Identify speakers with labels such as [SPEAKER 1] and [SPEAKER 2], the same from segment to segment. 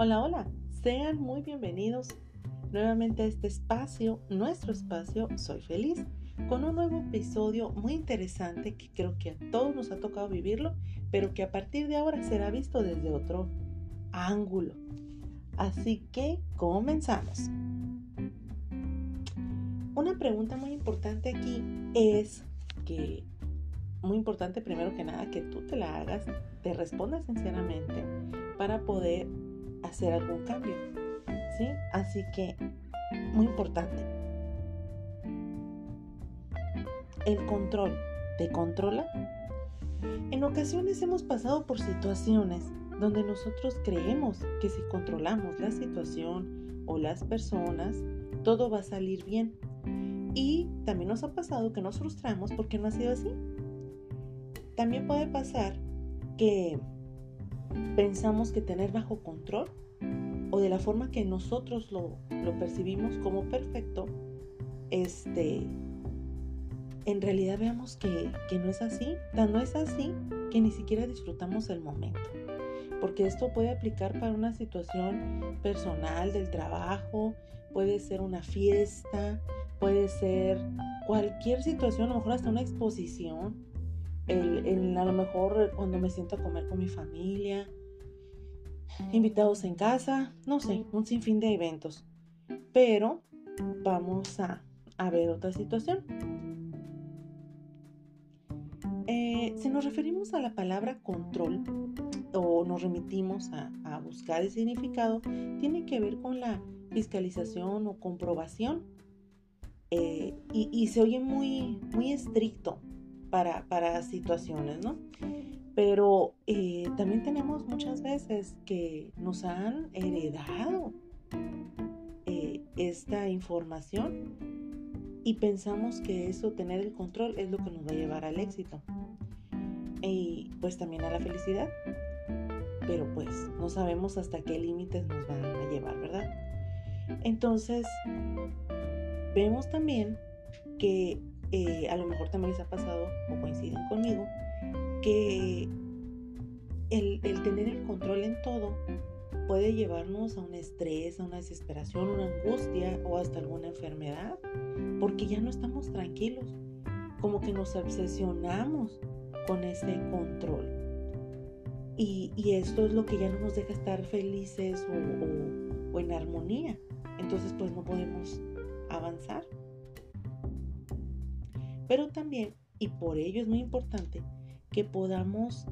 [SPEAKER 1] Hola, hola, sean muy bienvenidos nuevamente a este espacio, nuestro espacio Soy Feliz, con un nuevo episodio muy interesante que creo que a todos nos ha tocado vivirlo, pero que a partir de ahora será visto desde otro ángulo. Así que comenzamos. Una pregunta muy importante aquí es que, muy importante primero que nada, que tú te la hagas, te respondas sinceramente para poder hacer algún cambio. ¿Sí? Así que, muy importante. El control. ¿Te controla? En ocasiones hemos pasado por situaciones donde nosotros creemos que si controlamos la situación o las personas, todo va a salir bien. Y también nos ha pasado que nos frustramos porque no ha sido así. También puede pasar que pensamos que tener bajo control o de la forma que nosotros lo, percibimos como perfecto, este, en realidad veamos que, que no es así. Tan no es así que ni siquiera disfrutamos el momento. Porque esto puede aplicar para una situación personal del trabajo, puede ser una fiesta, puede ser cualquier situación, a lo mejor hasta una exposición, el, a lo mejor cuando me siento a comer con mi familia, invitados en casa, no sé, un sinfín de eventos. Pero vamos a, ver otra situación. Eh, si nos referimos a la palabra control o nos remitimos a, buscar el significado, tiene que ver con la fiscalización o comprobación. Eh, y, se oye muy, muy estricto para, para situaciones, ¿no? Pero eh, también tenemos muchas veces que nos han heredado eh, esta información y pensamos que eso, tener el control, es lo que nos va a llevar al éxito. Y pues también a la felicidad. Pero pues no sabemos hasta qué límites nos van a llevar, ¿verdad? Entonces, vemos también que eh, a lo mejor también les ha pasado o coinciden conmigo, que el, tener el control en todo puede llevarnos a un estrés, a una desesperación, una angustia o hasta alguna enfermedad, porque ya no estamos tranquilos, como que nos obsesionamos con ese control. Y, esto es lo que ya no nos deja estar felices o, o en armonía. Entonces pues no podemos avanzar. Pero también, y por ello es muy importante, que podamos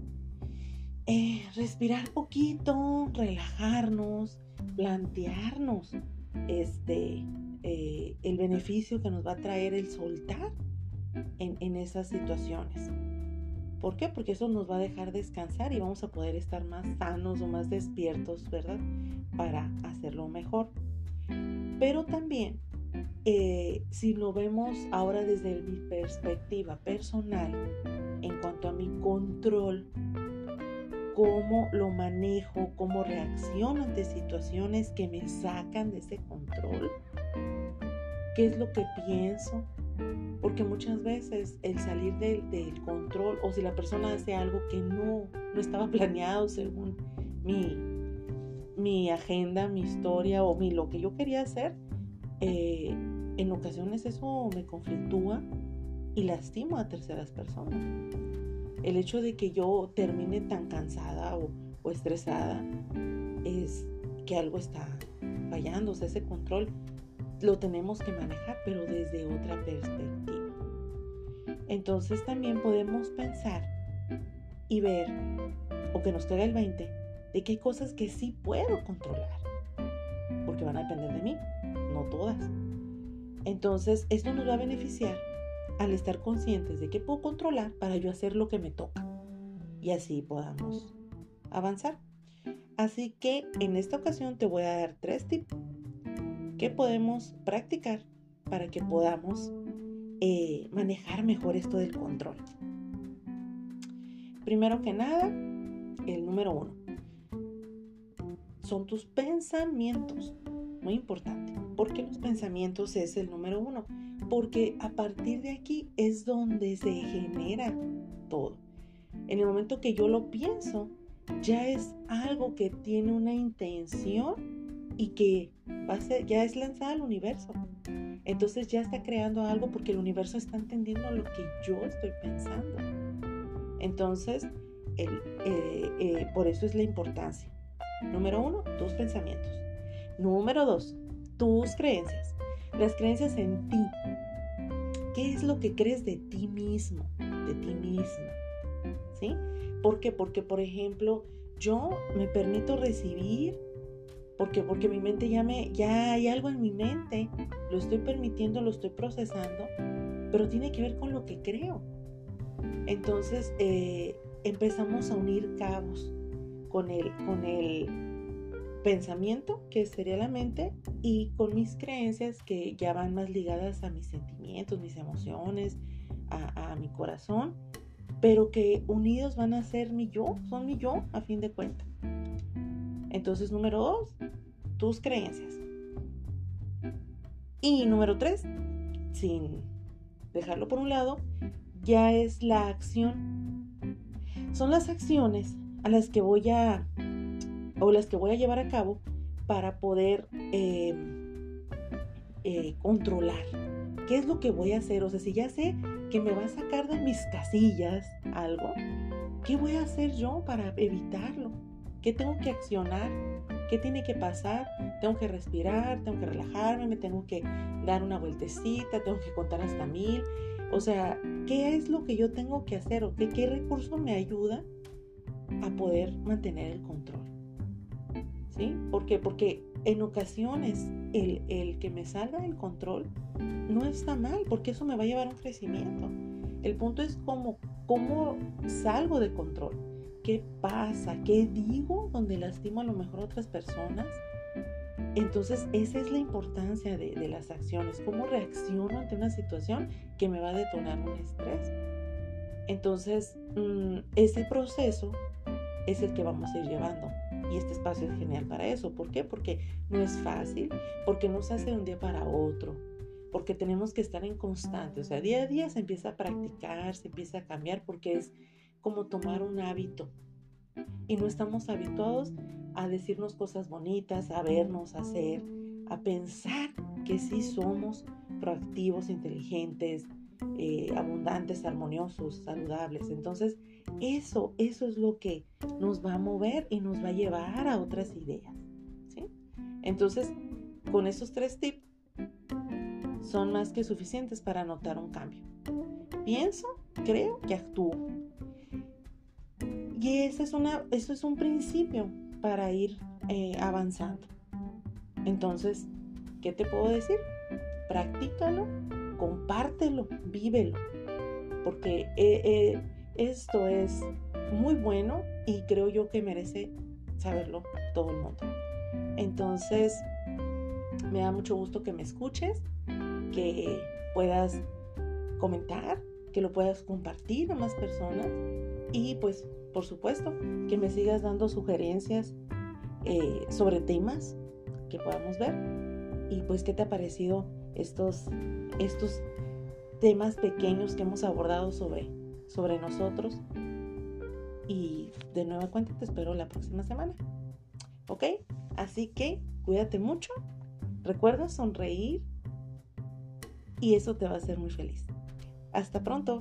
[SPEAKER 1] eh, respirar poquito, relajarnos, plantearnos este, eh, el beneficio que nos va a traer el soltar en, en esas situaciones. ¿Por qué? Porque eso nos va a dejar descansar y vamos a poder estar más sanos o más despiertos, ¿verdad? Para hacerlo mejor. Pero también, eh, si lo vemos ahora desde mi perspectiva personal, en cuanto a mi control, cómo lo manejo, cómo reacciono ante situaciones que me sacan de ese control, qué es lo que pienso, porque muchas veces el salir del, control o si la persona hace algo que no, no estaba planeado según mi, mi agenda, mi historia o mi, lo que yo quería hacer, eh, en ocasiones eso me conflictúa y lastimo a terceras personas. El hecho de que yo termine tan cansada o, estresada es que algo está fallando, o ese control lo tenemos que manejar, pero desde otra perspectiva. Entonces también podemos pensar y ver, o que nos caiga el 20, de que hay cosas que sí puedo controlar, porque van a depender de mí, todas. Entonces, esto nos va a beneficiar al estar conscientes de que puedo controlar para yo hacer lo que me toca y así podamos avanzar. Así que en esta ocasión te voy a dar tres tips que podemos practicar para que podamos eh, manejar mejor esto del control. Primero que nada, el número uno son tus pensamientos. Muy importante. porque los pensamientos es el número uno? porque a partir de aquí es donde se genera todo. En el momento que yo lo pienso, ya es algo que tiene una intención y que va ya es lanzada al universo. Entonces ya está creando algo porque el universo está entendiendo lo que yo estoy pensando. Entonces, eh, eh, por eso es la importancia. Número uno, tus pensamientos. Número dos, tus creencias. Las creencias en ti. ¿Qué es lo que crees de ti mismo? De ti misma. ¿Sí? ¿Por qué? Porque, por ejemplo, yo me permito recibir porque porque mi mente ya me ya hay algo en mi mente lo estoy permitiendo lo estoy procesando pero tiene que ver con lo que creo entonces eh, empezamos a unir cabos con el con el pensamiento que sería la mente y con mis creencias que ya van más ligadas a mis sentimientos mis emociones a, mi corazón pero que unidos van a ser mi yo son mi yo a fin de cuentas entonces, número dos, tus creencias. Y número tres, sin dejarlo por un lado, ya es la acción. Son las acciones a las que voy a o las que voy a llevar a cabo para poder eh, eh, controlar qué es lo que voy a hacer. O sea, si ya sé que me va a sacar de mis casillas algo, ¿qué voy a hacer yo para evitarlo? ¿Qué tengo que accionar? ¿Qué tiene que pasar? Tengo que respirar, tengo que relajarme, me tengo que dar una vueltecita, tengo que contar hasta mil. O sea, ¿qué es lo que yo tengo que hacer o qué, qué recurso me ayuda a poder mantener el control? ¿Sí? ¿Por qué? Porque en ocasiones el, el que me salga del control no está mal, porque eso me va a llevar a un crecimiento. El punto es cómo, cómo salgo de control qué pasa, qué digo donde lastimo a lo mejor a otras personas. Entonces, esa es la importancia de, las acciones, cómo reacciono ante una situación que me va a detonar un estrés. Entonces, mm, ese proceso es el que vamos a ir llevando. Y este espacio es genial para eso. ¿Por qué? Porque no es fácil, porque no se hace de un día para otro, porque tenemos que estar en constante. O sea, día a día se empieza a practicar, se empieza a cambiar, porque es como tomar un hábito. Y no estamos habituados a decirnos cosas bonitas, a vernos, a hacer, a pensar que sí somos proactivos, inteligentes, eh, abundantes, armoniosos, saludables. Entonces, eso, eso es lo que nos va a mover y nos va a llevar a otras ideas. Entonces, con esos tres tips son más que suficientes para notar un cambio. Pienso, creo que actúo. Y ese es una, eso es un principio para ir eh, avanzando. Entonces, ¿qué te puedo decir? Practícalo, compártelo, vívelo, porque eh, eh, esto es muy bueno y creo yo que merece saberlo todo el mundo. Entonces, me da mucho gusto que me escuches, que puedas comentar, que lo puedas compartir a más personas y pues por supuesto, que me sigas dando sugerencias eh, sobre temas que podamos ver. Y pues, ¿qué te ha parecido estos, estos temas pequeños que hemos abordado sobre, sobre nosotros? Y de nueva cuenta te espero la próxima semana. ¿Ok? Así que cuídate mucho. Recuerda sonreír y eso te va a hacer muy feliz. Hasta pronto.